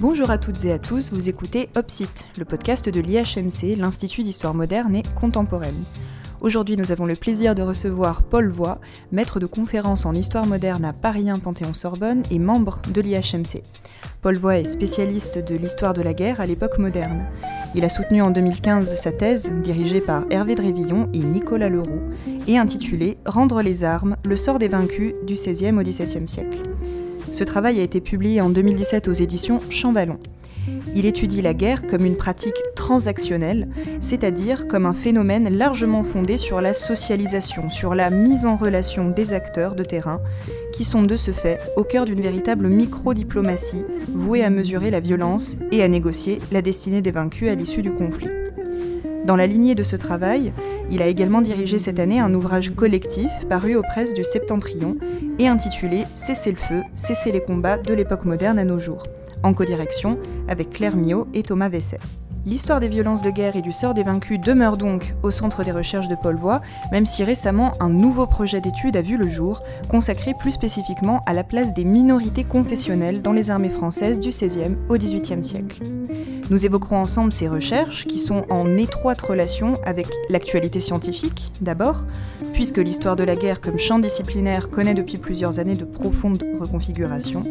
Bonjour à toutes et à tous, vous écoutez Opsite, le podcast de l'IHMC, l'Institut d'Histoire moderne et contemporaine. Aujourd'hui, nous avons le plaisir de recevoir Paul Voix, maître de conférences en histoire moderne à Paris 1 Panthéon-Sorbonne et membre de l'IHMC. Paul Voix est spécialiste de l'histoire de la guerre à l'époque moderne. Il a soutenu en 2015 sa thèse, dirigée par Hervé Drévillon et Nicolas Leroux, et intitulée Rendre les armes, le sort des vaincus du XVIe au XVIIe siècle. Ce travail a été publié en 2017 aux éditions Champvallon. Il étudie la guerre comme une pratique transactionnelle, c'est-à-dire comme un phénomène largement fondé sur la socialisation, sur la mise en relation des acteurs de terrain, qui sont de ce fait au cœur d'une véritable micro-diplomatie vouée à mesurer la violence et à négocier la destinée des vaincus à l'issue du conflit. Dans la lignée de ce travail, il a également dirigé cette année un ouvrage collectif paru aux presses du Septentrion et intitulé Cessez le feu, cessez les combats de l'époque moderne à nos jours, en codirection avec Claire Mio et Thomas Vesset. L'histoire des violences de guerre et du sort des vaincus demeure donc au centre des recherches de Paul Voix, même si récemment un nouveau projet d'étude a vu le jour, consacré plus spécifiquement à la place des minorités confessionnelles dans les armées françaises du XVIe au XVIIIe siècle. Nous évoquerons ensemble ces recherches qui sont en étroite relation avec l'actualité scientifique, d'abord, puisque l'histoire de la guerre comme champ disciplinaire connaît depuis plusieurs années de profondes reconfigurations,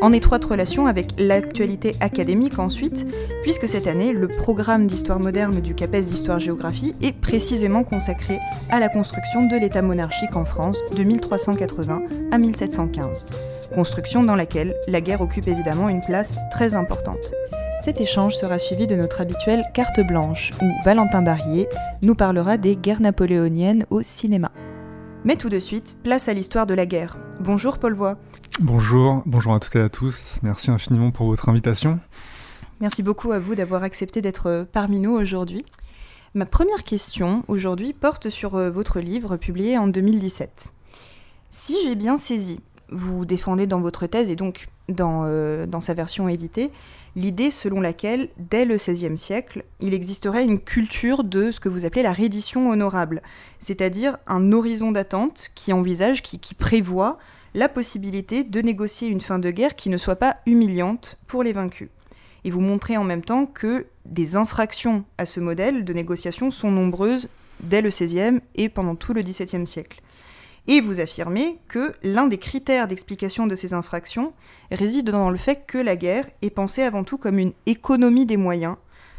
en étroite relation avec l'actualité académique ensuite, puisque cette année, le programme d'histoire moderne du CAPES d'histoire-géographie est précisément consacré à la construction de l'État monarchique en France de 1380 à 1715, construction dans laquelle la guerre occupe évidemment une place très importante. Cet échange sera suivi de notre habituelle carte blanche, où Valentin Barrier nous parlera des guerres napoléoniennes au cinéma. Mais tout de suite, place à l'histoire de la guerre. Bonjour Paul Voix. Bonjour, bonjour à toutes et à tous. Merci infiniment pour votre invitation. Merci beaucoup à vous d'avoir accepté d'être parmi nous aujourd'hui. Ma première question aujourd'hui porte sur euh, votre livre publié en 2017. Si j'ai bien saisi, vous défendez dans votre thèse et donc dans, euh, dans sa version éditée l'idée selon laquelle, dès le XVIe siècle, il existerait une culture de ce que vous appelez la reddition honorable, c'est-à-dire un horizon d'attente qui envisage, qui, prévoit la possibilité de négocier une fin de guerre qui ne soit pas humiliante pour les vaincus. Et vous montrez en même temps que des infractions à ce modèle de négociation sont nombreuses dès le XVIe et pendant tout le XVIIe siècle. Et vous affirmez que l'un des critères d'explication de ces infractions réside dans le fait que la guerre est pensée avant tout comme une économie des moyens,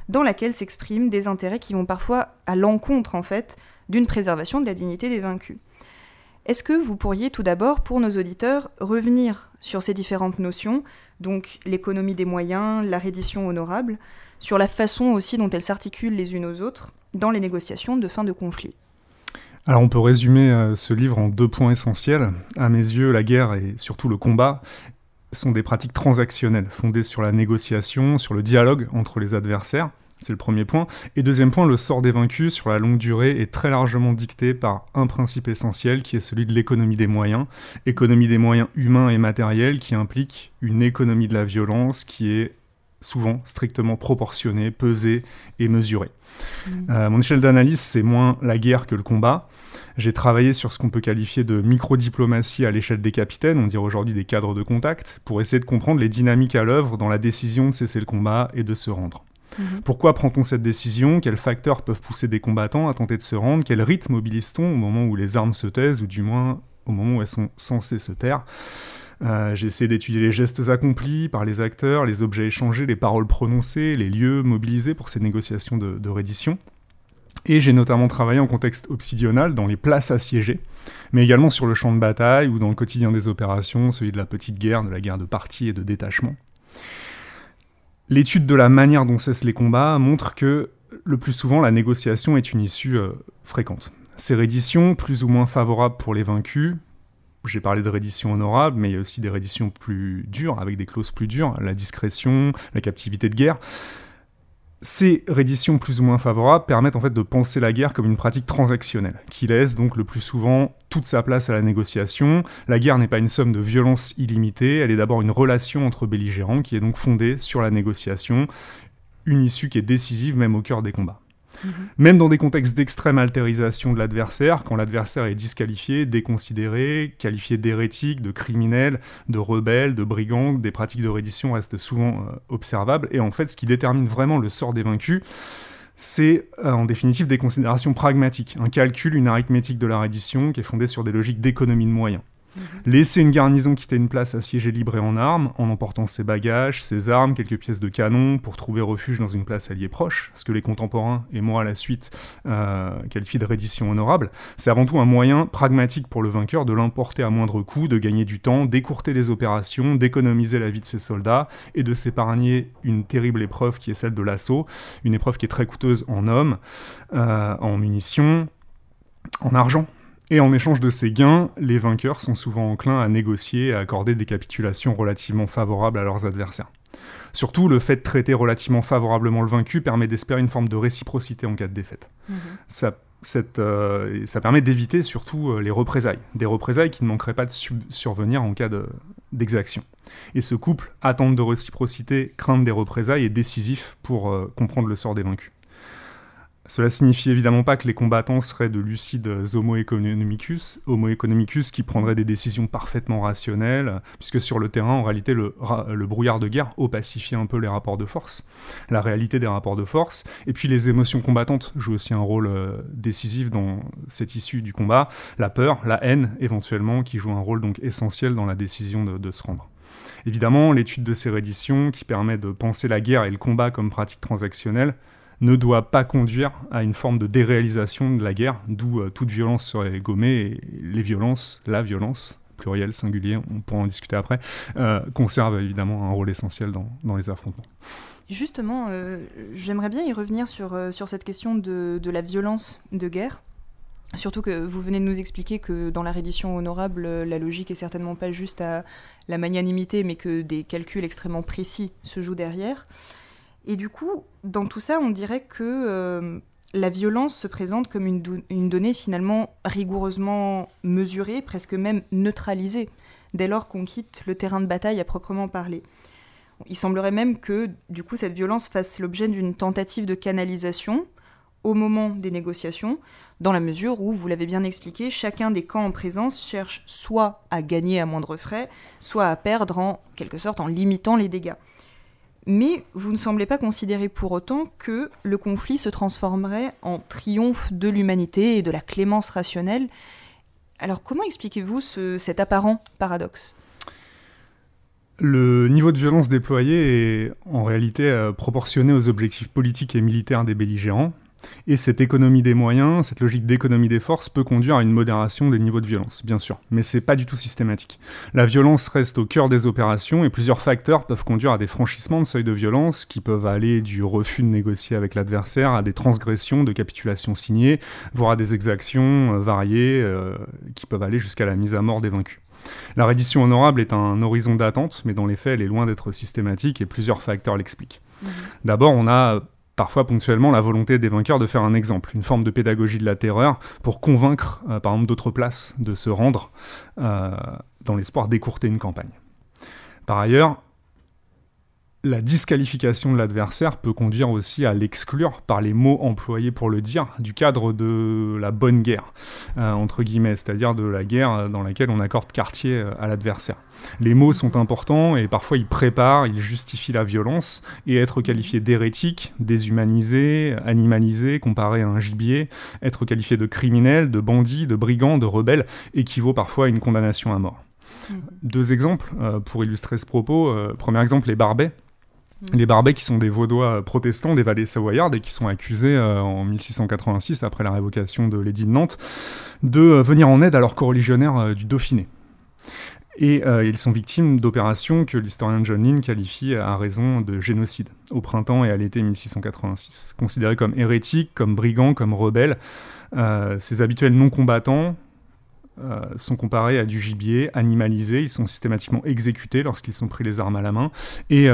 dans laquelle s'expriment des intérêts qui vont parfois à l'encontre, en fait, d'une préservation de la dignité des vaincus. Est-ce que vous pourriez tout d'abord, pour nos auditeurs, revenir sur ces différentes notions, donc l'économie des moyens, la reddition honorable, sur la façon aussi dont elles s'articulent les unes aux autres dans les négociations de fin de conflit? Alors on peut résumer euh, ce livre en deux points essentiels. À mes yeux, la guerre et surtout le combat sont des pratiques transactionnelles, fondées sur la négociation, sur le dialogue entre les adversaires. C'est le premier point. Et deuxième point, le sort des vaincus sur la longue durée est très largement dicté par un principe essentiel qui est celui de l'économie des moyens. Économie des moyens humains et matériels qui implique une économie de la violence qui est souvent strictement proportionnée, pesée et mesurée. Mmh. Euh, mon échelle d'analyse, c'est moins la guerre que le combat. J'ai travaillé sur ce qu'on peut qualifier de micro-diplomatie à l'échelle des capitaines, on dirait aujourd'hui des cadres de contact, pour essayer de comprendre les dynamiques à l'œuvre dans la décision de cesser le combat et de se rendre. Mmh. Pourquoi prend-on cette décision? Quels facteurs peuvent pousser des combattants à tenter de se rendre? Quel rythme mobilise-t-on au moment où les armes se taisent, ou du moins au moment où elles sont censées se taire? Euh, j'ai essayé d'étudier les gestes accomplis par les acteurs, les objets échangés, les paroles prononcées, les lieux mobilisés pour ces négociations de, reddition. Et j'ai notamment travaillé en contexte obsidional dans les places assiégées, mais également sur le champ de bataille ou dans le quotidien des opérations, celui de la petite guerre, de la guerre de parti et de détachement. L'étude de la manière dont cessent les combats montre que le plus souvent la négociation est une issue euh, fréquente. Ces redditions, plus ou moins favorables pour les vaincus, j'ai parlé de reddition honorable, mais il y a aussi des redditions plus dures, avec des clauses plus dures, la discrétion, la captivité de guerre. Ces redditions plus ou moins favorables permettent en fait de penser la guerre comme une pratique transactionnelle, qui laisse donc le plus souvent toute sa place à la négociation. La guerre n'est pas une somme de violence illimitée, elle est d'abord une relation entre belligérants qui est donc fondée sur la négociation, une issue qui est décisive même au cœur des combats. Mhm. Même dans des contextes d'extrême altérisation de l'adversaire, quand l'adversaire est disqualifié, déconsidéré, qualifié d'hérétique, de criminel, de rebelle, de brigand, des pratiques de reddition restent souvent euh, observables. Et en fait, ce qui détermine vraiment le sort des vaincus, c'est euh, en définitive des considérations pragmatiques, un calcul, une arithmétique de la reddition qui est fondée sur des logiques d'économie de moyens. Mhm. Laisser une garnison quitter une place assiégée libre et en armes, en emportant ses bagages, ses armes, quelques pièces de canon, pour trouver refuge dans une place alliée proche, ce que les contemporains, et moi à la suite, euh, qualifient de reddition honorable, c'est avant tout un moyen pragmatique pour le vainqueur de l'emporter à moindre coût, de gagner du temps, d'écourter les opérations, d'économiser la vie de ses soldats, et de s'épargner une terrible épreuve qui est celle de l'assaut, une épreuve qui est très coûteuse en hommes, euh, en munitions, en argent et en échange de ces gains, les vainqueurs sont souvent enclins à négocier et à accorder des capitulations relativement favorables à leurs adversaires. Surtout, le fait de traiter relativement favorablement le vaincu permet d'espérer une forme de réciprocité en cas de défaite. Mhm. Ça, euh, ça, permet d'éviter surtout euh, les représailles, des représailles qui ne manqueraient pas de survenir en cas d'exaction. et ce couple, attente de réciprocité, crainte des représailles, est décisif pour euh, comprendre le sort des vaincus. Cela signifie évidemment pas que les combattants seraient de lucides homo economicus, homo economicus qui prendraient des décisions parfaitement rationnelles, puisque sur le terrain, en réalité, le, brouillard de guerre opacifie un peu les rapports de force, la réalité des rapports de force, et puis les émotions combattantes jouent aussi un rôle euh, décisif dans cette issue du combat, la peur, la haine éventuellement, qui jouent un rôle donc essentiel dans la décision de, se rendre. Évidemment, l'étude de ces redditions, qui permet de penser la guerre et le combat comme pratique transactionnelle, ne doit pas conduire à une forme de déréalisation de la guerre, d'où euh, toute violence serait gommée et les violences, la violence, pluriel, singulier, on pourra en discuter après, euh, conserve évidemment un rôle essentiel dans, dans les affrontements. Justement, euh, j'aimerais bien y revenir sur, sur cette question de, de, la violence de guerre. Surtout que vous venez de nous expliquer que dans la reddition honorable, la logique est certainement pas juste à la magnanimité, mais que des calculs extrêmement précis se jouent derrière. Et du coup, dans tout ça, on dirait que euh, la violence se présente comme une, donnée finalement rigoureusement mesurée, presque même neutralisée, dès lors qu'on quitte le terrain de bataille à proprement parler. Il semblerait même que, du coup, cette violence fasse l'objet d'une tentative de canalisation au moment des négociations, dans la mesure où, vous l'avez bien expliqué, chacun des camps en présence cherche soit à gagner à moindre frais, soit à perdre en quelque sorte en limitant les dégâts mais vous ne semblez pas considérer pour autant que le conflit se transformerait en triomphe de l'humanité et de la clémence rationnelle. Alors comment expliquez-vous cet apparent paradoxe? Le niveau de violence déployé est en réalité euh, proportionné aux objectifs politiques et militaires des belligérants, et cette économie des moyens, cette logique d'économie des forces peut conduire à une modération des niveaux de violence, bien sûr, mais c'est pas du tout systématique. La violence reste au cœur des opérations et plusieurs facteurs peuvent conduire à des franchissements de seuil de violence qui peuvent aller du refus de négocier avec l'adversaire à des transgressions de capitulations signées, voire à des exactions euh, variées euh, qui peuvent aller jusqu'à la mise à mort des vaincus. La reddition honorable est un horizon d'attente, mais dans les faits, elle est loin d'être systématique et plusieurs facteurs l'expliquent. Mmh. D'abord, on a parfois ponctuellement la volonté des vainqueurs de faire un exemple, une forme de pédagogie de la terreur pour convaincre euh, par exemple d'autres places de se rendre euh, dans l'espoir d'écourter une campagne. Par ailleurs, la disqualification de l'adversaire peut conduire aussi à l'exclure par les mots employés pour le dire du cadre de la bonne guerre, euh, entre guillemets, c'est-à-dire de la guerre dans laquelle on accorde quartier euh, à l'adversaire. Les mots sont importants et parfois ils préparent, ils justifient la violence et être qualifié d'hérétique, déshumanisé, animalisé, comparé à un gibier, être qualifié de criminel, de bandit, de brigand, de rebelle équivaut parfois à une condamnation à mort. Mmh. Deux exemples euh, pour illustrer ce propos. premier exemple, les barbets. Mm. Les Barbets qui sont des Vaudois protestants des vallées savoyardes et qui sont accusés euh, en 1686, après la révocation de l'édit de Nantes, de euh, venir en aide à leurs coreligionnaires euh, du Dauphiné. Et ils sont victimes d'opérations que l'historien John Lynn qualifie à raison de génocide, au printemps et à l'été 1686. Considérés comme hérétiques, comme brigands, comme rebelles, ces habituels non-combattants sont comparés à du gibier animalisé, ils sont systématiquement exécutés lorsqu'ils sont pris les armes à la main, et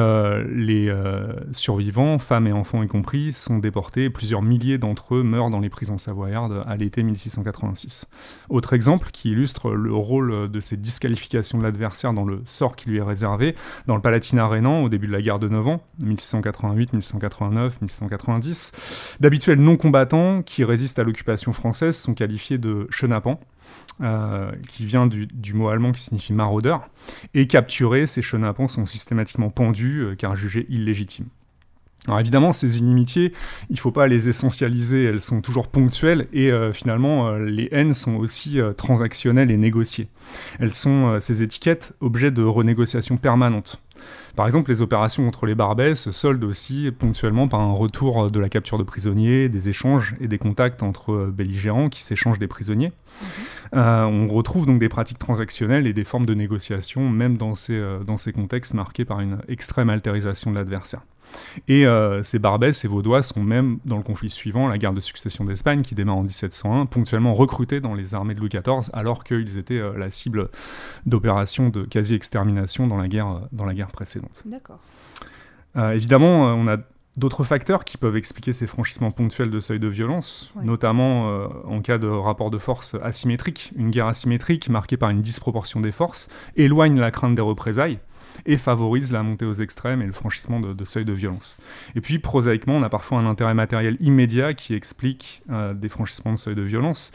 les survivants, femmes et enfants y compris, sont déportés, plusieurs milliers d'entre eux meurent dans les prisons savoyardes à l'été 1686. Autre exemple qui illustre le rôle de ces disqualifications de l'adversaire dans le sort qui lui est réservé, dans le Palatinat rhénan au début de la guerre de 9 ans, 1688, 1689, 1690, d'habituels non-combattants qui résistent à l'occupation française sont qualifiés de chenapans. Euh, qui vient du, mot allemand qui signifie maraudeur, et capturés, ces chenapans sont systématiquement pendus euh, car jugés illégitimes. Alors évidemment, ces inimitiés, il ne faut pas les essentialiser, elles sont toujours ponctuelles et euh, finalement, les haines sont aussi transactionnelles et négociées. Elles sont, ces étiquettes, objets de renégociation permanente. Par exemple, les opérations contre les Barbets se soldent aussi ponctuellement par un retour de la capture de prisonniers, des échanges et des contacts entre belligérants qui s'échangent des prisonniers. Mhm. on retrouve donc des pratiques transactionnelles et des formes de négociation, même dans ces, dans ces contextes marqués par une extrême altérisation de l'adversaire. Et euh, ces Barbès, ces Vaudois sont même, dans le conflit suivant, la guerre de succession d'Espagne, qui démarre en 1701, ponctuellement recrutés dans les armées de Louis XIV, alors qu'ils étaient euh, la cible d'opérations de quasi-extermination dans, la guerre, euh, dans la guerre précédente. D'accord. évidemment, on a d'autres facteurs qui peuvent expliquer ces franchissements ponctuels de seuil de violence, notamment en cas de rapport de force asymétrique. Une guerre asymétrique marquée par une disproportion des forces éloigne la crainte des représailles et favorise la montée aux extrêmes et le franchissement de, seuils de violence. Et puis, prosaïquement, on a parfois un intérêt matériel immédiat qui explique euh, des franchissements de seuils de violence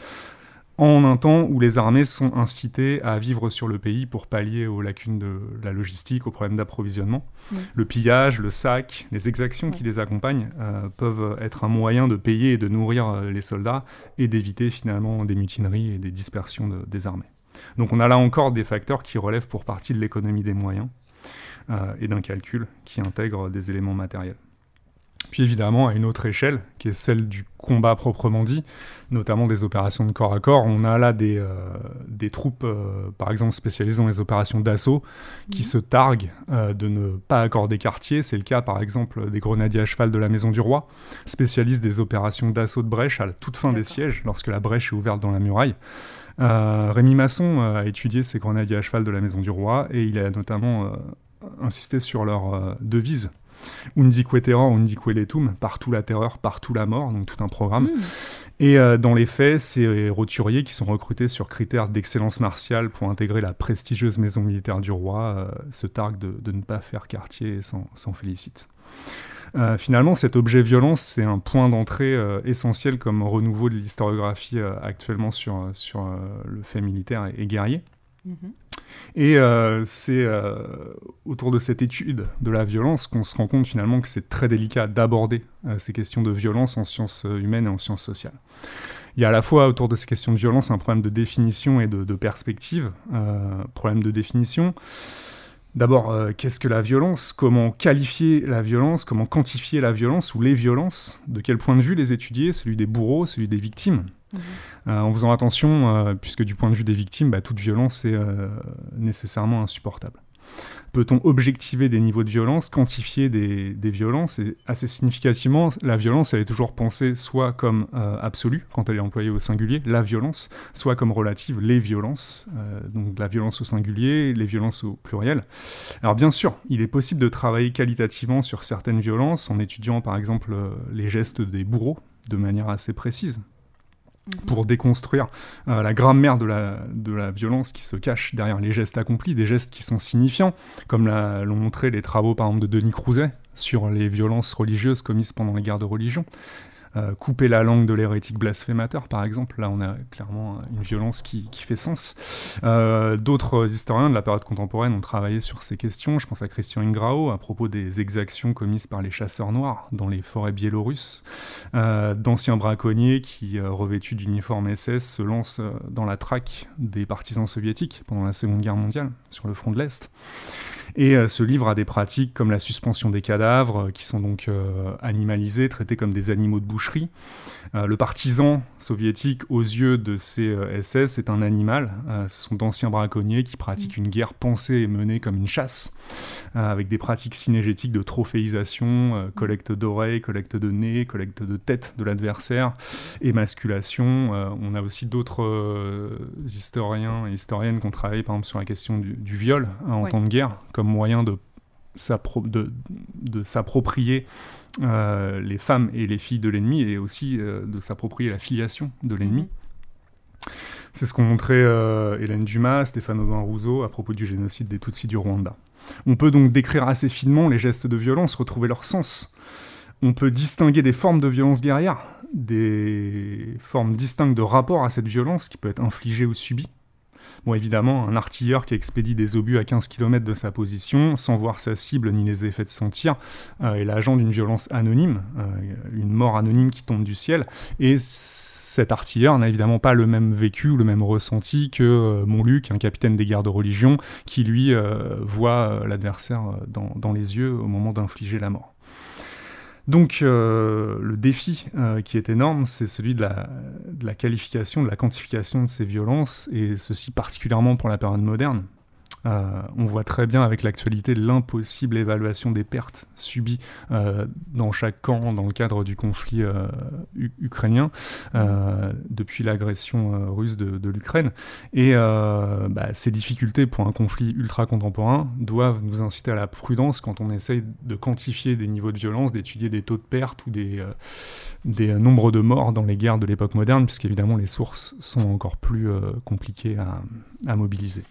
en un temps où les armées sont incitées à vivre sur le pays pour pallier aux lacunes de la logistique, aux problèmes d'approvisionnement. Le pillage, le sac, les exactions qui les accompagnent euh, peuvent être un moyen de payer et de nourrir euh, les soldats et d'éviter finalement des mutineries et des dispersions des armées. Donc on a là encore des facteurs qui relèvent pour partie de l'économie des moyens euh, et d'un calcul qui intègre des éléments matériels. Puis évidemment, à une autre échelle, qui est celle du combat proprement dit, notamment des opérations de corps à corps, on a là des, euh, des troupes, euh, par exemple spécialisées dans les opérations d'assaut, qui mhm. se targuent de ne pas accorder quartier. C'est le cas, par exemple, des grenadiers à cheval de la Maison du Roi, spécialistes des opérations d'assaut de brèche à la toute fin des sièges, lorsque la brèche est ouverte dans la muraille. Rémi Masson a étudié ces grenadiers à cheval de la Maison du Roi, et il a notamment insister sur leur euh, devise. Undique terror, undique letum, partout la terreur, partout la mort, donc tout un programme. Hmm. Et euh, dans les faits, ces roturiers qui sont recrutés sur critères d'excellence martiale pour intégrer la prestigieuse maison militaire du roi euh, se targuent de, ne pas faire quartier et s'en félicitent. finalement, cet objet violence, c'est un point d'entrée essentiel comme renouveau de l'historiographie actuellement sur, sur le fait militaire et, guerrier. Mhm. Et euh, c'est euh, autour de cette étude de la violence qu'on se rend compte finalement que c'est très délicat d'aborder euh, ces questions de violence en sciences humaines et en sciences sociales. Il y a à la fois autour de ces questions de violence un problème de définition et de, de perspective. problème de définition. D'abord, qu'est-ce que la violence? Comment qualifier la violence? Comment quantifier la violence ou les violences? De quel point de vue les étudier? Celui des bourreaux, celui des victimes? Euh, en faisant attention, euh, puisque du point de vue des victimes, bah, toute violence est euh, nécessairement insupportable. Peut-on objectiver des niveaux de violence, quantifier des, violences Et assez significativement, la violence, elle est toujours pensée soit comme absolue, quand elle est employée au singulier, la violence, soit comme relative, les violences, donc la violence au singulier, les violences au pluriel. Alors bien sûr, il est possible de travailler qualitativement sur certaines violences en étudiant par exemple les gestes des bourreaux de manière assez précise. Mhm. pour déconstruire euh, la grammaire de la, de la violence qui se cache derrière les gestes accomplis, des gestes qui sont signifiants, comme l'ont montré les travaux par exemple de Denis Crouzet sur les violences religieuses commises pendant les guerres de religion, euh, couper la langue de l'hérétique blasphémateur, par exemple. Là, on a clairement une violence qui, fait sens. Euh, d'autres historiens de la période contemporaine ont travaillé sur ces questions. Je pense à Christian Ingrao à propos des exactions commises par les chasseurs noirs dans les forêts biélorusses, euh, d'anciens braconniers qui, revêtus d'uniformes SS, se lancent dans la traque des partisans soviétiques pendant la Seconde Guerre mondiale sur le front de l'Est. Et ce livre a des pratiques comme la suspension des cadavres, qui sont donc animalisés, traités comme des animaux de boucherie. Le partisan soviétique, aux yeux de ces SS, est un animal. ce sont d'anciens braconniers qui pratiquent une guerre pensée et menée comme une chasse, avec des pratiques synégétiques de trophéisation, collecte d'oreilles, collecte de nez, collecte de tête de l'adversaire, émasculation. on a aussi d'autres historiens et historiennes qui ont travaillé par exemple sur la question du, viol hein, en temps de guerre comme moyen de, de, s'approprier euh, les femmes et les filles de l'ennemi et aussi euh, de s'approprier la filiation de l'ennemi. Mhm. C'est ce qu'ont montré euh, Hélène Dumas, Stéphane Audouin Rousseau à propos du génocide des Tutsis du Rwanda. On peut donc décrire assez finement les gestes de violence, retrouver leur sens. On peut distinguer des formes de violence guerrière, des formes distinctes de rapport à cette violence qui peut être infligée ou subie. Bon, évidemment, un artilleur qui expédie des obus à 15 km de sa position, sans voir sa cible ni les effets de son tir, euh, est l'agent d'une violence anonyme, euh, une mort anonyme qui tombe du ciel. Et cet artilleur n'a évidemment pas le même vécu ou le même ressenti que euh, Montluc, un capitaine des guerres de religion, qui lui voit l'adversaire dans les yeux au moment d'infliger la mort. Donc euh, le défi euh, qui est énorme, c'est celui de la, de la, qualification, de la quantification de ces violences, et ceci particulièrement pour la période moderne. Euh, on voit très bien avec l'actualité l'impossible évaluation des pertes subies euh, dans chaque camp dans le cadre du conflit euh, ukrainien depuis l'agression russe de, l'Ukraine. Et bah, ces difficultés pour un conflit ultra contemporain doivent nous inciter à la prudence quand on essaye de quantifier des niveaux de violence, d'étudier des taux de pertes ou des, nombres de morts dans les guerres de l'époque moderne, puisqu'évidemment les sources sont encore plus compliquées à mobiliser.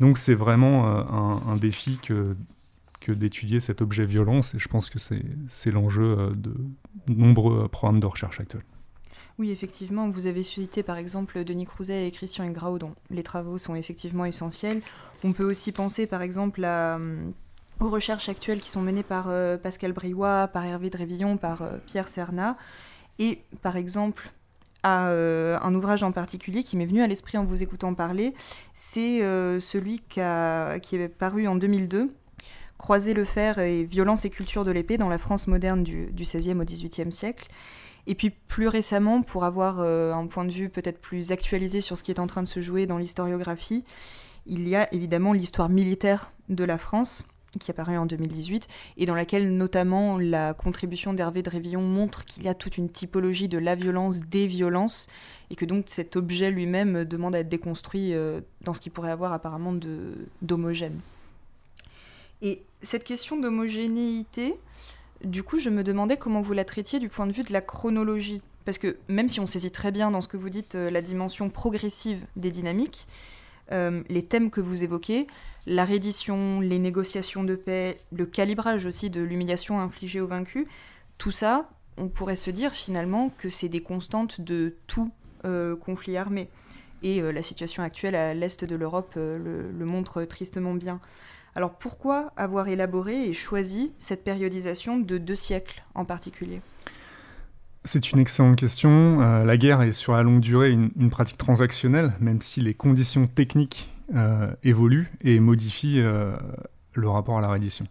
Donc c'est vraiment euh, un, défi que, que d'étudier cet objet violence, et je pense que c'est l'enjeu euh, de nombreux programmes de recherche actuels. Oui, effectivement, vous avez cité par exemple Denis Crouzet et Christian Ingrao, dont les travaux sont effectivement essentiels. On peut aussi penser par exemple euh, aux recherches actuelles qui sont menées par Pascal Briouat, par Hervé Drévillon, par Pierre Serna, et par exemple à euh, un ouvrage en particulier qui m'est venu à l'esprit en vous écoutant parler. C'est euh, celui qui, est paru en 2002, Croiser le fer et violence et culture de l'épée dans la France moderne du, XVIe au XVIIIe siècle. Et puis plus récemment, pour avoir euh, un point de vue peut-être plus actualisé sur ce qui est en train de se jouer dans l'historiographie, il y a évidemment l'histoire militaire de la France, qui apparaît en 2018, et dans laquelle notamment la contribution d'Hervé Drévillon montre qu'il y a toute une typologie de la violence, des violences, et que donc cet objet lui-même demande à être déconstruit euh, dans ce qu'il pourrait avoir apparemment d'homogène. Et cette question d'homogénéité, du coup, je me demandais comment vous la traitiez du point de vue de la chronologie. Parce que même si on saisit très bien dans ce que vous dites euh, la dimension progressive des dynamiques, euh, les thèmes que vous évoquez, la reddition, les négociations de paix, le calibrage aussi de l'humiliation infligée aux vaincus, tout ça, on pourrait se dire finalement que c'est des constantes de tout euh, conflit armé. Et euh, la situation actuelle à l'est de l'Europe le, le, montre tristement bien. Alors pourquoi avoir élaboré et choisi cette périodisation de deux siècles en particulier? C'est une excellente question. Euh, la guerre est sur la longue durée une, pratique transactionnelle, même si les conditions techniques euh, évoluent et modifient euh, le rapport à la reddition.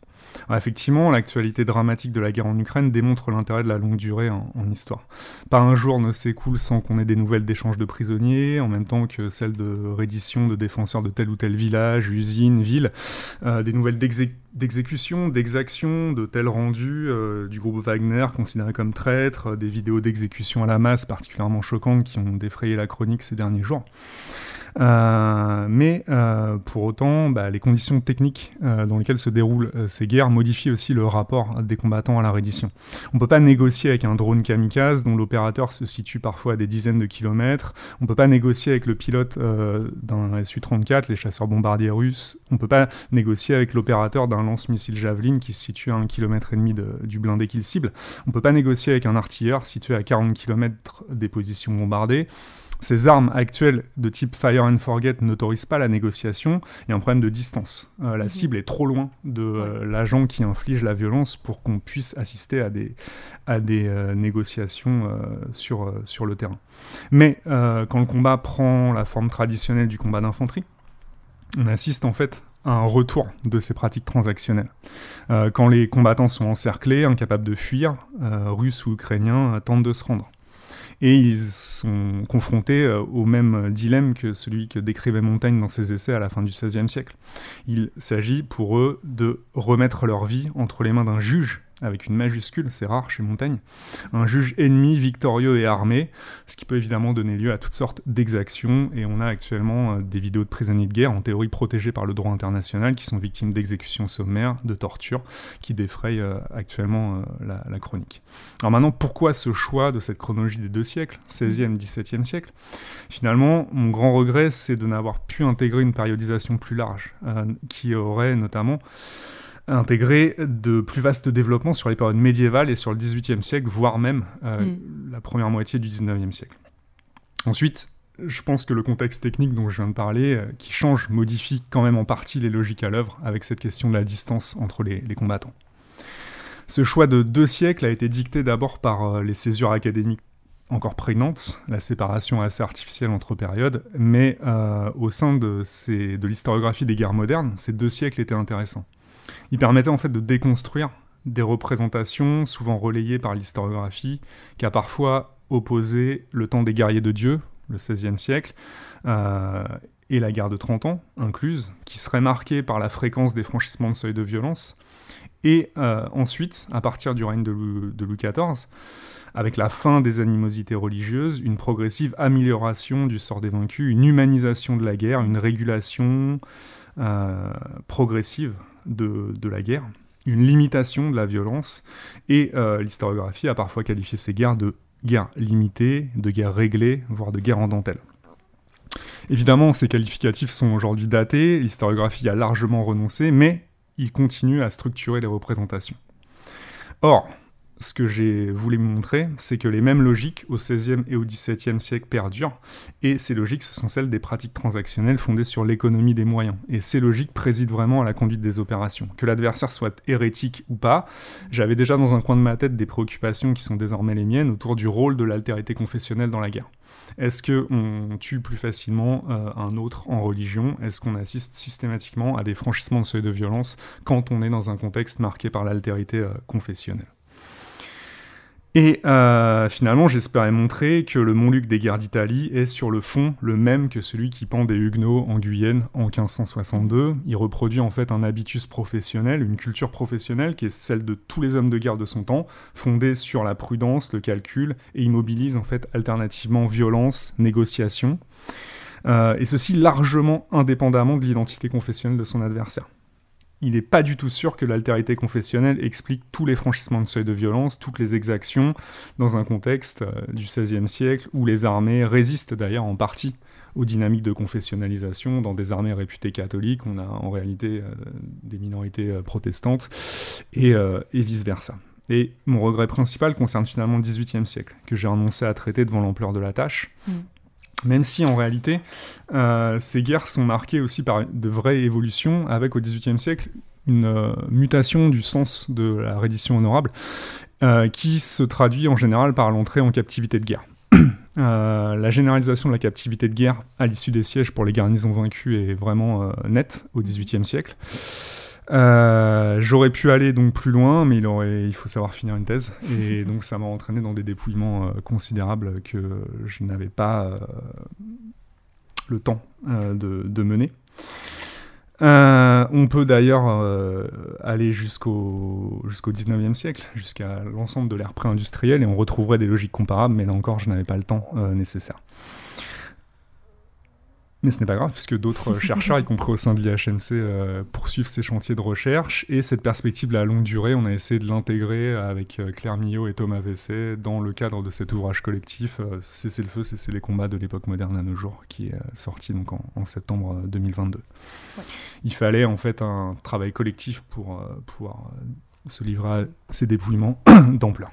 effectivement, l'actualité dramatique de la guerre en Ukraine démontre l'intérêt de la longue durée en, histoire. Pas un jour ne s'écoule sans qu'on ait des nouvelles d'échanges de prisonniers, en même temps que celles de reddition de défenseurs de tel ou tel village, usine, ville, euh, des nouvelles d'exécution, d'exaction, de tels rendus euh, du groupe Wagner considéré comme traître, des vidéos d'exécution à la masse particulièrement choquantes qui ont défrayé la chronique ces derniers jours. Euh, mais euh, pour autant, bah, les conditions techniques euh, dans lesquelles se déroulent ces guerres modifient aussi le rapport des combattants à la reddition. On ne peut pas négocier avec un drone kamikaze dont l'opérateur se situe parfois à des dizaines de kilomètres. On ne peut pas négocier avec le pilote d'un Su-34, les chasseurs bombardiers russes. On ne peut pas négocier avec l'opérateur d'un lance-missile Javelin qui se situe à un kilomètre et demi du blindé qu'il cible. On ne peut pas négocier avec un artilleur situé à 40 km des positions bombardées. Ces armes actuelles de type Fire and Forget n'autorisent pas la négociation. Il y a un problème de distance. Euh, la mhm. cible est trop loin de euh, l'agent qui inflige la violence pour qu'on puisse assister à des, à des euh, négociations sur, sur le terrain. Mais quand le combat prend la forme traditionnelle du combat d'infanterie, on assiste en fait un retour de ces pratiques transactionnelles. quand les combattants sont encerclés, incapables de fuir, Russes ou Ukrainiens tentent de se rendre et ils sont confrontés euh, au même dilemme que celui que décrivait Montaigne dans ses essais à la fin du XVIe siècle. Il s'agit pour eux de remettre leur vie entre les mains d'un juge avec une majuscule, c'est rare chez Montaigne, un juge ennemi, victorieux et armé, ce qui peut évidemment donner lieu à toutes sortes d'exactions, et on a actuellement euh, des vidéos de prisonniers de guerre, en théorie protégés par le droit international, qui sont victimes d'exécutions sommaires, de tortures, qui défrayent euh, actuellement euh, la, chronique. Alors maintenant, pourquoi ce choix de cette chronologie des deux siècles, 16e, 17e siècle? Finalement, mon grand regret, c'est de n'avoir pu intégrer une périodisation plus large, qui aurait notamment intégrer de plus vastes développements sur les périodes médiévales et sur le XVIIIe siècle, voire même euh, mm. la première moitié du XIXe siècle. Ensuite, je pense que le contexte technique dont je viens de parler, euh, qui change, modifie quand même en partie les logiques à l'œuvre avec cette question de la distance entre les, combattants. Ce choix de deux siècles a été dicté d'abord par euh, les césures académiques encore prégnantes, la séparation assez artificielle entre périodes, mais au sein de, de l'historiographie des guerres modernes, ces deux siècles étaient intéressants il permettait en fait de déconstruire des représentations souvent relayées par l'historiographie, qui a parfois opposé le temps des guerriers de Dieu, le XVIe siècle, euh, et la guerre de 30 ans incluse, qui serait marquée par la fréquence des franchissements de seuil de violence, et euh, ensuite, à partir du règne de Louis, XIV, avec la fin des animosités religieuses, une progressive amélioration du sort des vaincus, une humanisation de la guerre, une régulation euh, progressive de, la guerre, une limitation de la violence, et euh, l'historiographie a parfois qualifié ces guerres de guerres limitées, de guerres réglées, voire de guerres en dentelle. Évidemment, ces qualificatifs sont aujourd'hui datés, l'historiographie a largement renoncé, mais il continue à structurer les représentations. Or, ce que j'ai voulu montrer, c'est que les mêmes logiques au XVIe et au XVIIe siècle perdurent, et ces logiques, ce sont celles des pratiques transactionnelles fondées sur l'économie des moyens. Et ces logiques président vraiment à la conduite des opérations. Que l'adversaire soit hérétique ou pas, j'avais déjà dans un coin de ma tête des préoccupations qui sont désormais les miennes autour du rôle de l'altérité confessionnelle dans la guerre. Est-ce qu'on tue plus facilement euh, un autre en religion? Est-ce qu'on assiste systématiquement à des franchissements de seuil de violence quand on est dans un contexte marqué par l'altérité euh, confessionnelle? Et euh, finalement, j'espérais montrer que le Montluc des guerres d'Italie est sur le fond le même que celui qui pend des Huguenots en Guyenne en 1562. Il reproduit en fait un habitus professionnel, une culture professionnelle qui est celle de tous les hommes de guerre de son temps, fondée sur la prudence, le calcul, et immobilise en fait alternativement violence, négociation. Euh, et ceci largement indépendamment de l'identité confessionnelle de son adversaire il n'est pas du tout sûr que l'altérité confessionnelle explique tous les franchissements de seuil de violence, toutes les exactions, dans un contexte euh, du XVIe siècle où les armées résistent d'ailleurs en partie aux dynamiques de confessionnalisation. Dans des armées réputées catholiques, on a en réalité euh, des minorités euh, protestantes et, vice-versa. Et mon regret principal concerne finalement le XVIIIe siècle, que j'ai renoncé à traiter devant l'ampleur de la tâche. Mm. Même si en réalité, euh, ces guerres sont marquées aussi par de vraies évolutions, avec au XVIIIe siècle une euh, mutation du sens de la reddition honorable, euh, qui se traduit en général par l'entrée en captivité de guerre. la généralisation de la captivité de guerre à l'issue des sièges pour les garnisons vaincues est vraiment nette au XVIIIe siècle. Euh, j'aurais pu aller donc plus loin, mais il, aurait, il faut savoir finir une thèse. Et donc ça m'a entraîné dans des dépouillements euh, considérables que je n'avais pas euh, le temps de, de, mener. on peut d'ailleurs aller jusqu'au jusqu'au 19e siècle, jusqu'à l'ensemble de l'ère pré-industrielle, et on retrouverait des logiques comparables, mais là encore, je n'avais pas le temps nécessaire. Mais ce n'est pas grave, puisque d'autres chercheurs, y compris au sein de l'IHMC, euh, poursuivent ces chantiers de recherche. Et cette perspective la longue durée, on a essayé de l'intégrer avec euh, Claire Millot et Thomas Vessé dans le cadre de cet ouvrage collectif euh, Cessez le feu, cessez les combats de l'époque moderne à nos jours, qui est sorti donc en, septembre 2022. Il fallait en fait un travail collectif pour pouvoir se livrer à ces dépouillements d'ampleur.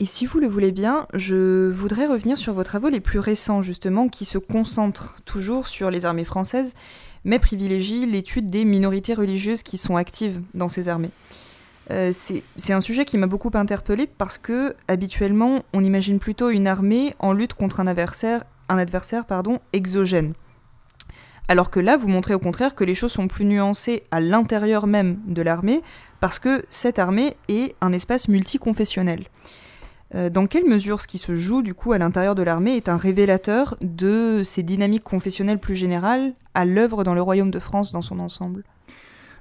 Et si vous le voulez bien, je voudrais revenir sur vos travaux les plus récents, justement, qui se concentrent toujours sur les armées françaises, mais privilégient l'étude des minorités religieuses qui sont actives dans ces armées. Euh, c'est un sujet qui m'a beaucoup interpellé parce que, habituellement, on imagine plutôt une armée en lutte contre un adversaire, un adversaire pardon, exogène. Alors que là, vous montrez au contraire que les choses sont plus nuancées à l'intérieur même de l'armée, parce que cette armée est un espace multiconfessionnel. Euh, dans quelle mesure ce qui se joue du coup à l'intérieur de l'armée est un révélateur de ces dynamiques confessionnelles plus générales à l'œuvre dans le royaume de France dans son ensemble?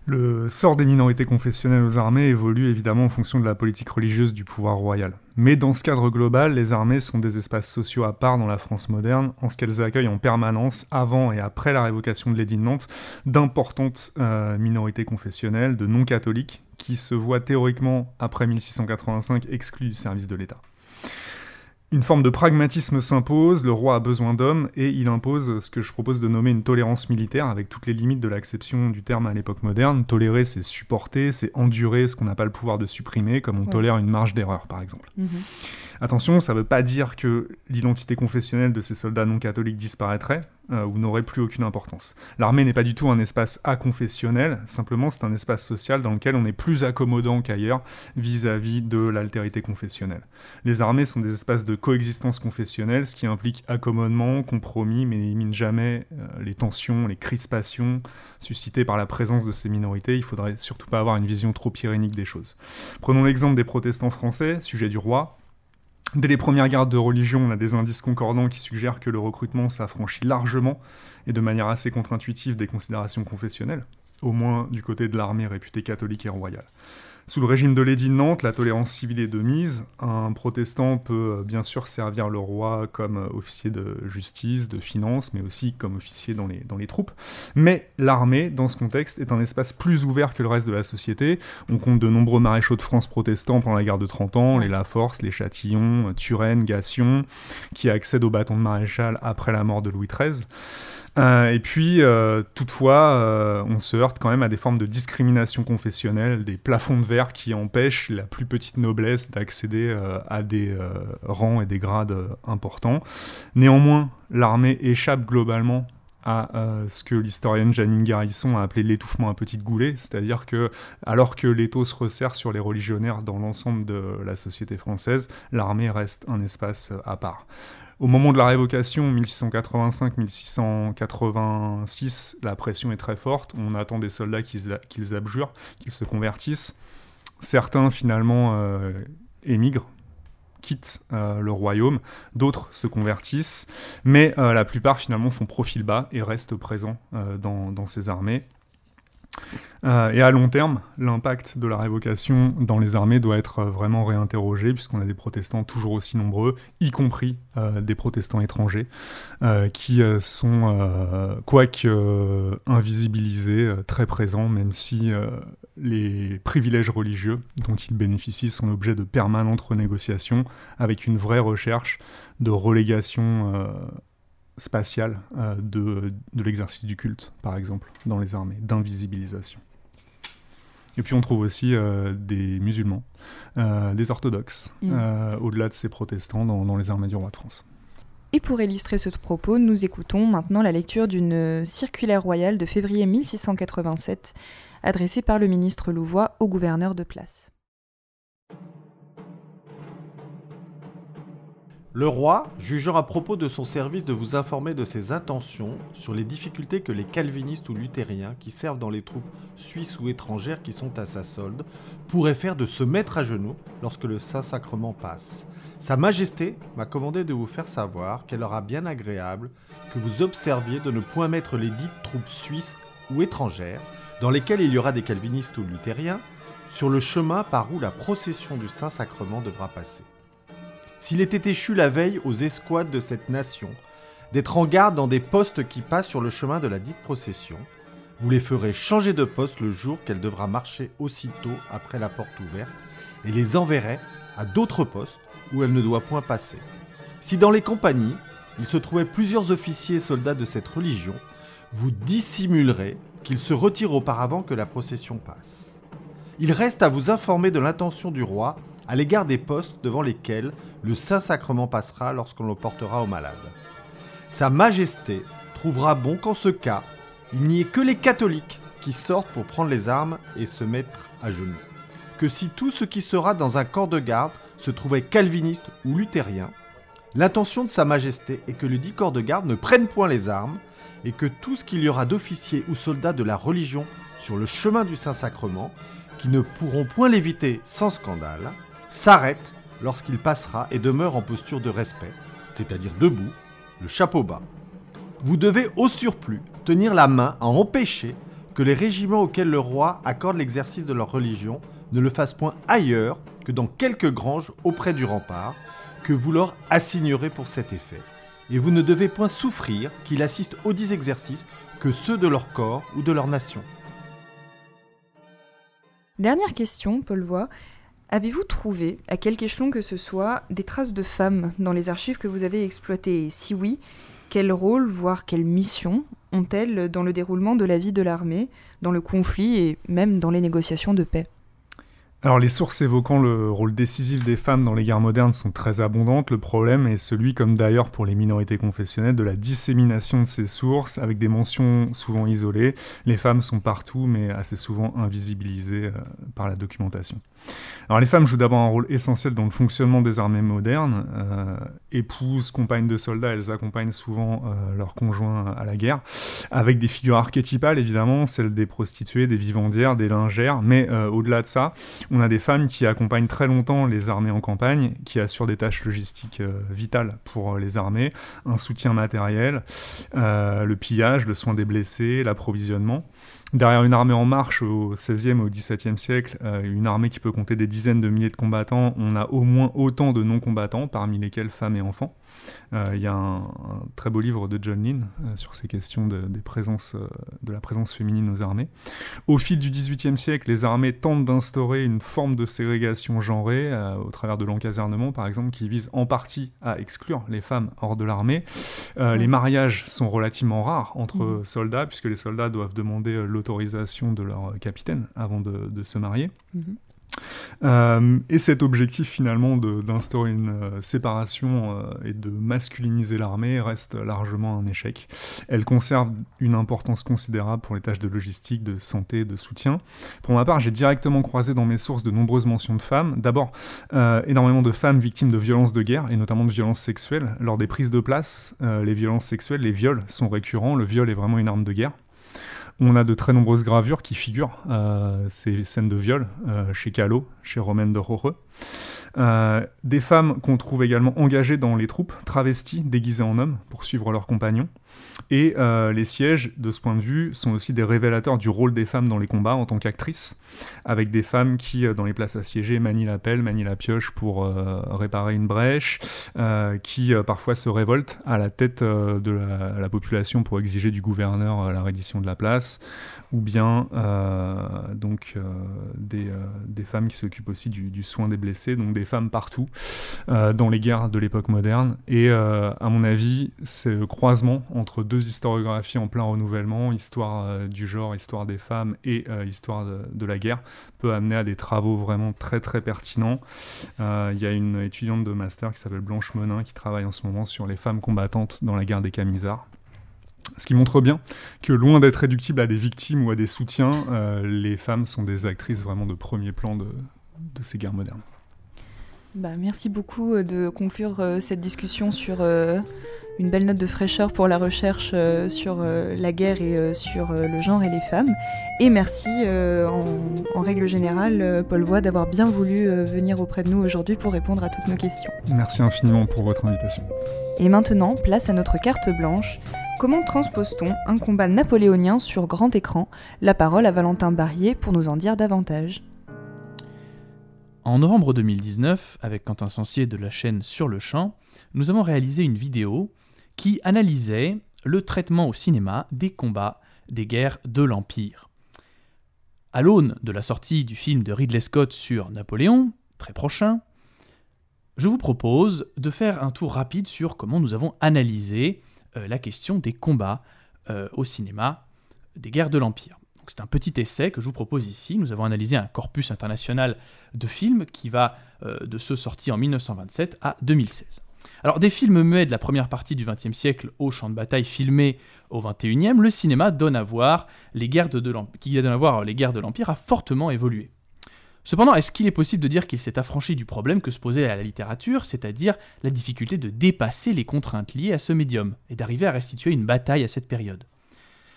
Le sort des minorités confessionnelles aux armées évolue évidemment en fonction de la politique religieuse du pouvoir royal. Mais dans ce cadre global, les armées sont des espaces sociaux à part dans la France moderne, en ce qu'elles accueillent en permanence, avant et après la révocation de l'édit de Nantes, d'importantes euh, minorités confessionnelles, de non-catholiques, qui se voient théoriquement, après 1685, exclus du service de l'État. Une forme de pragmatisme s'impose, le roi a besoin d'hommes et il impose ce que je propose de nommer une tolérance militaire avec toutes les limites de l'acception du terme à l'époque moderne. Tolérer, c'est supporter, c'est endurer ce qu'on n'a pas le pouvoir de supprimer, comme on tolère une marge d'erreur par exemple. Mhm. Attention, ça ne veut pas dire que l'identité confessionnelle de ces soldats non catholiques disparaîtrait euh, ou n'aurait plus aucune importance. L'armée n'est pas du tout un espace aconfessionnel, simplement c'est un espace social dans lequel on est plus accommodant qu'ailleurs vis-à-vis de l'altérité confessionnelle. Les armées sont des espaces de coexistence confessionnelle, ce qui implique accommodement, compromis, mais n'élimine jamais euh, les tensions, les crispations suscitées par la présence de ces minorités. Il faudrait surtout pas avoir une vision trop irénique des choses. Prenons l'exemple des protestants français, sujet du roi. Dès les premières gardes de religion, on a des indices concordants qui suggèrent que le recrutement s'affranchit largement et de manière assez contre-intuitive des considérations confessionnelles, au moins du côté de l'armée réputée catholique et royale. Sous le régime de l'édit de Nantes, la tolérance civile est de mise. Un protestant peut euh, bien sûr servir le roi comme euh, officier de justice, de finance, mais aussi comme officier dans les, troupes. Mais l'armée, dans ce contexte, est un espace plus ouvert que le reste de la société. On compte de nombreux maréchaux de France protestants pendant la guerre de 30 ans, les Laforce, les Châtillon, Turenne, Gassion, qui accèdent au bâton de maréchal après la mort de Louis XIII. Euh, et puis, euh, toutefois, euh, on se heurte quand même à des formes de discrimination confessionnelle, des plafonds de verre qui empêchent la plus petite noblesse d'accéder à des rangs et des grades importants. Néanmoins, l'armée échappe globalement à ce que l'historienne Janine Garisson a appelé l'étouffement à petite goulée, c'est-à-dire que alors que l'étau se resserre sur les religionnaires dans l'ensemble de la société française, l'armée reste un espace à part. Au moment de la révocation, 1685-1686, la pression est très forte. On attend des soldats qu'ils abjurent, qu'ils se convertissent. Certains, finalement, euh, émigrent, quittent euh, le royaume. D'autres se convertissent. Mais euh, la plupart, finalement, font profil bas et restent présents dans ces armées. Euh, et à long terme, l'impact de la révocation dans les armées doit être euh, vraiment réinterrogé, puisqu'on a des protestants toujours aussi nombreux, y compris euh, des protestants étrangers, qui sont, quoique invisibilisés, très présents, même si les privilèges religieux dont ils bénéficient sont l'objet de permanentes renégociations, avec une vraie recherche de relégation spatiale euh, de, de l'exercice du culte, par exemple, dans les armées, d'invisibilisation. Et puis on trouve aussi euh, des musulmans, euh, des orthodoxes, mm. au-delà de ces protestants dans, dans, les armées du roi de France. Et pour illustrer ce propos, nous écoutons maintenant la lecture d'une circulaire royale de février 1687, adressée par le ministre Louvois au gouverneur de place. Le roi, jugeant à propos de son service de vous informer de ses intentions sur les difficultés que les calvinistes ou luthériens qui servent dans les troupes suisses ou étrangères qui sont à sa solde pourraient faire de se mettre à genoux lorsque le Saint-Sacrement passe. Sa Majesté m'a commandé de vous faire savoir qu'elle aura bien agréable que vous observiez de ne point mettre les dites troupes suisses ou étrangères, dans lesquelles il y aura des calvinistes ou luthériens, sur le chemin par où la procession du Saint-Sacrement devra passer s'il était échu la veille aux escouades de cette nation, d'être en garde dans des postes qui passent sur le chemin de la dite procession, vous les ferez changer de poste le jour qu'elle devra marcher aussitôt après la porte ouverte, et les enverrez à d'autres postes où elle ne doit point passer. Si dans les compagnies, il se trouvait plusieurs officiers et soldats de cette religion, vous dissimulerez qu'ils se retirent auparavant que la procession passe. Il reste à vous informer de l'intention du roi à l'égard des postes devant lesquels le Saint-Sacrement passera lorsqu'on le portera aux malades. Sa Majesté trouvera bon qu'en ce cas, il n'y ait que les catholiques qui sortent pour prendre les armes et se mettre à genoux. Que si tout ce qui sera dans un corps de garde se trouvait calviniste ou luthérien, L'intention de Sa Majesté est que le dit corps de garde ne prenne point les armes et que tout ce qu'il y aura d'officiers ou soldats de la religion sur le chemin du Saint-Sacrement, qui ne pourront point l'éviter sans scandale, s'arrête lorsqu'il passera et demeure en posture de respect, c'est-à-dire debout, le chapeau bas. Vous devez au surplus tenir la main à empêcher que les régiments auxquels le roi accorde l'exercice de leur religion ne le fassent point ailleurs que dans quelques granges auprès du rempart, que vous leur assignerez pour cet effet. Et vous ne devez point souffrir qu'il assiste aux dix exercices que ceux de leur corps ou de leur nation. Dernière question, Paul Voix. Avez-vous trouvé, à quelque échelon que ce soit, des traces de femmes dans les archives que vous avez exploitées? Et si oui, quel rôle, voire quelle mission ont-elles dans le déroulement de la vie de l'armée, dans le conflit et même dans les négociations de paix? Alors les sources évoquant le rôle décisif des femmes dans les guerres modernes sont très abondantes. Le problème est celui, comme d'ailleurs pour les minorités confessionnelles, de la dissémination de ces sources avec des mentions souvent isolées. Les femmes sont partout mais assez souvent invisibilisées euh, par la documentation. Alors les femmes jouent d'abord un rôle essentiel dans le fonctionnement des armées modernes. Euh, épouses, compagnes de soldats, elles accompagnent souvent euh, leurs conjoints à la guerre, avec des figures archétypales évidemment, celles des prostituées, des vivandières, des lingères, mais au-delà de ça, a des femmes qui accompagnent très longtemps les armées en campagne, qui assurent des tâches logistiques euh, vitales pour euh, les armées, un soutien matériel, euh, le pillage, le soin des blessés, l'approvisionnement. Derrière une armée en marche au XVIe et au XVIIe siècle, une armée qui peut compter des dizaines de milliers de combattants, on a au moins autant de non-combattants, parmi lesquels femmes et enfants. Euh, il y a un, très beau livre de John Lynn euh, sur ces questions de, des présences, euh, de la présence féminine aux armées. Au fil du XVIIIe siècle, les armées tentent d'instaurer une forme de ségrégation genrée au travers de l'encasernement, par exemple, qui vise en partie à exclure les femmes hors de l'armée. Les mariages sont relativement rares entre mmh. soldats, puisque les soldats doivent demander l'autorisation de leur capitaine avant de, se marier. Mmh. Euh, et cet objectif finalement d'instaurer une euh, séparation euh, et de masculiniser l'armée reste largement un échec. Elle conserve une importance considérable pour les tâches de logistique, de santé, de soutien. Pour ma part, j'ai directement croisé dans mes sources de nombreuses mentions de femmes. D'abord, énormément de femmes victimes de violences de guerre et notamment de violences sexuelles. Lors des prises de place, les violences sexuelles, les viols sont récurrents. Le viol est vraiment une arme de guerre. On a de très nombreuses gravures qui figurent euh, ces scènes de viol euh, chez Callot, chez Romaine de Roreux. Euh, des femmes qu'on trouve également engagées dans les troupes, travesties, déguisées en hommes, pour suivre leurs compagnons. Et euh, les sièges, de ce point de vue, sont aussi des révélateurs du rôle des femmes dans les combats en tant qu'actrices, avec des femmes qui, euh, dans les places assiégées, manient la pelle, manient la pioche pour réparer une brèche, qui parfois se révoltent à la tête de la, la, population pour exiger du gouverneur la reddition de la place ou bien donc des, femmes qui s'occupent aussi du, soin des blessés, donc des femmes partout dans les guerres de l'époque moderne. Et à mon avis, c'est le croisement entre deux historiographies en plein renouvellement, histoire du genre, histoire des femmes et histoire de, la guerre, peut amener à des travaux vraiment très très pertinents. Il y a une étudiante de master qui s'appelle Blanche Menin qui travaille en ce moment sur les femmes combattantes dans la guerre des Camisards. Ce qui montre bien que loin d'être réductible à des victimes ou à des soutiens, euh, les femmes sont des actrices vraiment de premier plan de, ces guerres modernes. Bah, merci beaucoup euh, de conclure euh, cette discussion sur une belle note de fraîcheur pour la recherche sur la guerre et sur le genre et les femmes. Et merci en, règle générale, Paul Voix, d'avoir bien voulu venir auprès de nous aujourd'hui pour répondre à toutes nos questions. Merci infiniment pour votre invitation. Et maintenant, place à notre carte blanche. Comment transpose-t-on un combat napoléonien sur grand écran? La parole à Valentin Barrier pour nous en dire davantage. En novembre 2019, avec Quentin Sancier de la chaîne Sur le Champ, nous avons réalisé une vidéo qui analysait le traitement au cinéma des combats des guerres de l'Empire. À l'aune de la sortie du film de Ridley Scott sur Napoléon, très prochain, je vous propose de faire un tour rapide sur comment nous avons analysé euh, la question des combats euh, au cinéma des guerres de l'Empire. C'est un petit essai que je vous propose ici. Nous avons analysé un corpus international de films qui va euh, de ceux sortis en 1927 à 2016. Alors, des films muets de la première partie du XXe siècle au champ de bataille filmés au XXIe, le cinéma donne à voir les guerres de, qui donne à voir les guerres de l'Empire a fortement évolué. Cependant, est-ce qu'il est possible de dire qu'il s'est affranchi du problème que se posait à la littérature, c'est-à-dire la difficulté de dépasser les contraintes liées à ce médium et d'arriver à restituer une bataille à cette période?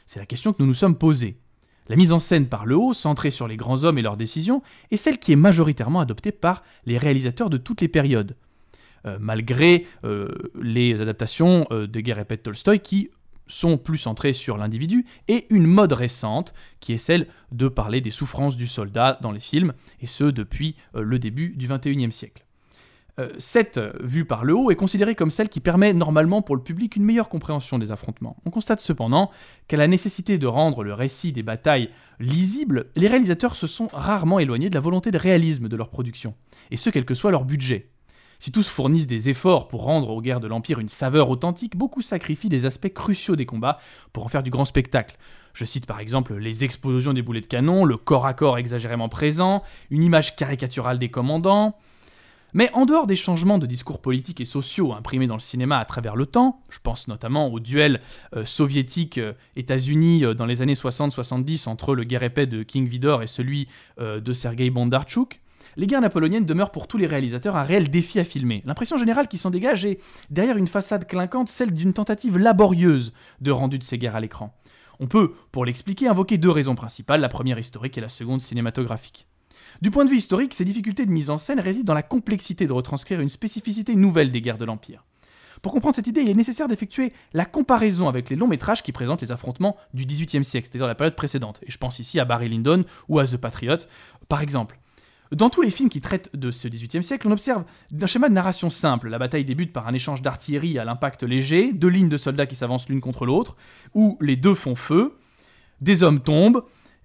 C'est la question que nous nous sommes posée. La mise en scène par le haut, centrée sur les grands hommes et leurs décisions, est celle qui est majoritairement adoptée par les réalisateurs de toutes les périodes, euh, malgré euh, les adaptations euh, de Guerre et Tolstoï qui sont plus centrés sur l'individu, et une mode récente, qui est celle de parler des souffrances du soldat dans les films, et ce depuis le début du XXIe siècle. Euh, cette euh, vue par le haut est considérée comme celle qui permet normalement pour le public une meilleure compréhension des affrontements. On constate cependant qu'à la nécessité de rendre le récit des batailles lisible, les réalisateurs se sont rarement éloignés de la volonté de réalisme de leur production, et ce quel que soit leur budget. Si tous fournissent des efforts pour rendre aux guerres de l'Empire une saveur authentique, beaucoup sacrifient des aspects cruciaux des combats pour en faire du grand spectacle. Je cite par exemple les explosions des boulets de canon, le corps à corps exagérément présent, une image caricaturale des commandants. Mais en dehors des changements de discours politiques et sociaux imprimés dans le cinéma à travers le temps, je pense notamment au duel euh, soviétique-États-Unis euh, dans les années 60-70 entre le guerre épais de King Vidor et celui euh, de Sergei Bondarchuk, les guerres napoléoniennes demeurent pour tous les réalisateurs un réel défi à filmer. L'impression générale qui s'en dégage est, derrière une façade clinquante, celle d'une tentative laborieuse de rendu de ces guerres à l'écran. On peut, pour l'expliquer, invoquer deux raisons principales, la première historique et la seconde cinématographique. Du point de vue historique, ces difficultés de mise en scène résident dans la complexité de retranscrire une spécificité nouvelle des guerres de l'Empire. Pour comprendre cette idée, il est nécessaire d'effectuer la comparaison avec les longs métrages qui présentent les affrontements du XVIIIe siècle, c'est-à-dire la période précédente. Et je pense ici à Barry Lyndon ou à The Patriot, par exemple. Dans tous les films qui traitent de ce XVIIIe siècle, on observe un schéma de narration simple. La bataille débute par un échange d'artillerie à l'impact léger, deux lignes de soldats qui s'avancent l'une contre l'autre, où les deux font feu, des hommes tombent,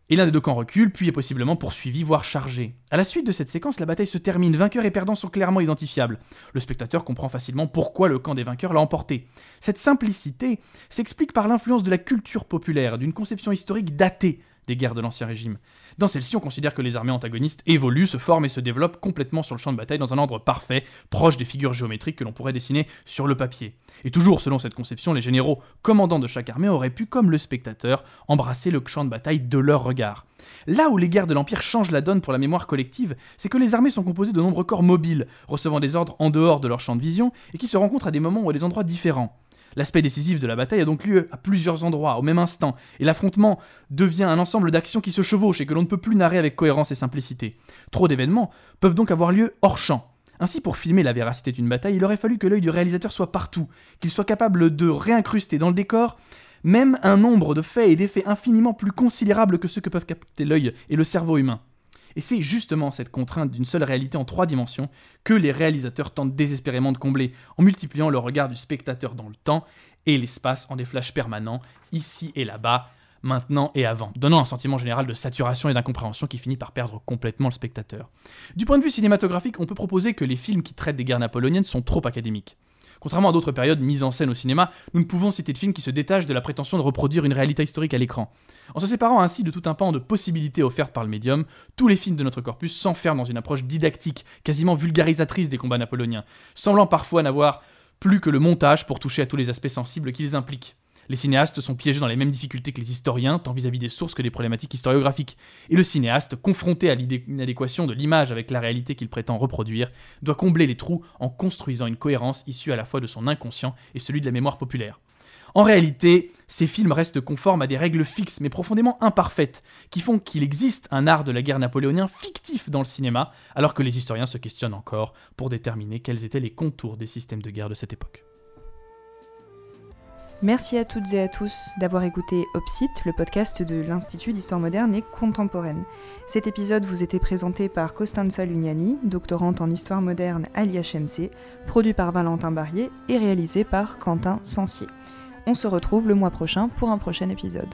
et l'un des deux camps recule, puis est possiblement poursuivi, voire chargé. À la suite de cette séquence, la bataille se termine, vainqueurs et perdants sont clairement identifiables. Le spectateur comprend facilement pourquoi le camp des vainqueurs l'a emporté. Cette simplicité s'explique par l'influence de la culture populaire, d'une conception historique datée des guerres de l'Ancien Régime. Dans celle-ci, on considère que les armées antagonistes évoluent, se forment et se développent complètement sur le champ de bataille dans un ordre parfait, proche des figures géométriques que l'on pourrait dessiner sur le papier. Et toujours selon cette conception, les généraux commandants de chaque armée auraient pu, comme le spectateur, embrasser le champ de bataille de leur regard. Là où les guerres de l'Empire changent la donne pour la mémoire collective, c'est que les armées sont composées de nombreux corps mobiles, recevant des ordres en dehors de leur champ de vision, et qui se rencontrent à des moments ou à des endroits différents. L'aspect décisif de la bataille a donc lieu à plusieurs endroits, au même instant, et l'affrontement devient un ensemble d'actions qui se chevauchent et que l'on ne peut plus narrer avec cohérence et simplicité. Trop d'événements peuvent donc avoir lieu hors champ. Ainsi, pour filmer la véracité d'une bataille, il aurait fallu que l'œil du réalisateur soit partout, qu'il soit capable de réincruster dans le décor même un nombre de faits et d'effets infiniment plus considérables que ceux que peuvent capter l'œil et le cerveau humain. Et c'est justement cette contrainte d'une seule réalité en trois dimensions que les réalisateurs tentent désespérément de combler, en multipliant le regard du spectateur dans le temps et l'espace en des flashs permanents, ici et là-bas, maintenant et avant, donnant un sentiment général de saturation et d'incompréhension qui finit par perdre complètement le spectateur. Du point de vue cinématographique, on peut proposer que les films qui traitent des guerres napoléoniennes sont trop académiques. Contrairement à d'autres périodes mises en scène au cinéma, nous ne pouvons citer de films qui se détachent de la prétention de reproduire une réalité historique à l'écran. En se séparant ainsi de tout un pan de possibilités offertes par le médium, tous les films de notre corpus s'enferment dans une approche didactique, quasiment vulgarisatrice des combats napoléoniens, semblant parfois n'avoir plus que le montage pour toucher à tous les aspects sensibles qu'ils impliquent. Les cinéastes sont piégés dans les mêmes difficultés que les historiens, tant vis-à-vis des sources que des problématiques historiographiques. Et le cinéaste, confronté à l'inadéquation de l'image avec la réalité qu'il prétend reproduire, doit combler les trous en construisant une cohérence issue à la fois de son inconscient et celui de la mémoire populaire. En réalité, ces films restent conformes à des règles fixes mais profondément imparfaites, qui font qu'il existe un art de la guerre napoléonien fictif dans le cinéma, alors que les historiens se questionnent encore pour déterminer quels étaient les contours des systèmes de guerre de cette époque. Merci à toutes et à tous d'avoir écouté Opsite, le podcast de l'Institut d'histoire moderne et contemporaine. Cet épisode vous était présenté par Costanza Lugnani, doctorante en histoire moderne à l'IHMC, produit par Valentin Barrier et réalisé par Quentin Sancier. On se retrouve le mois prochain pour un prochain épisode.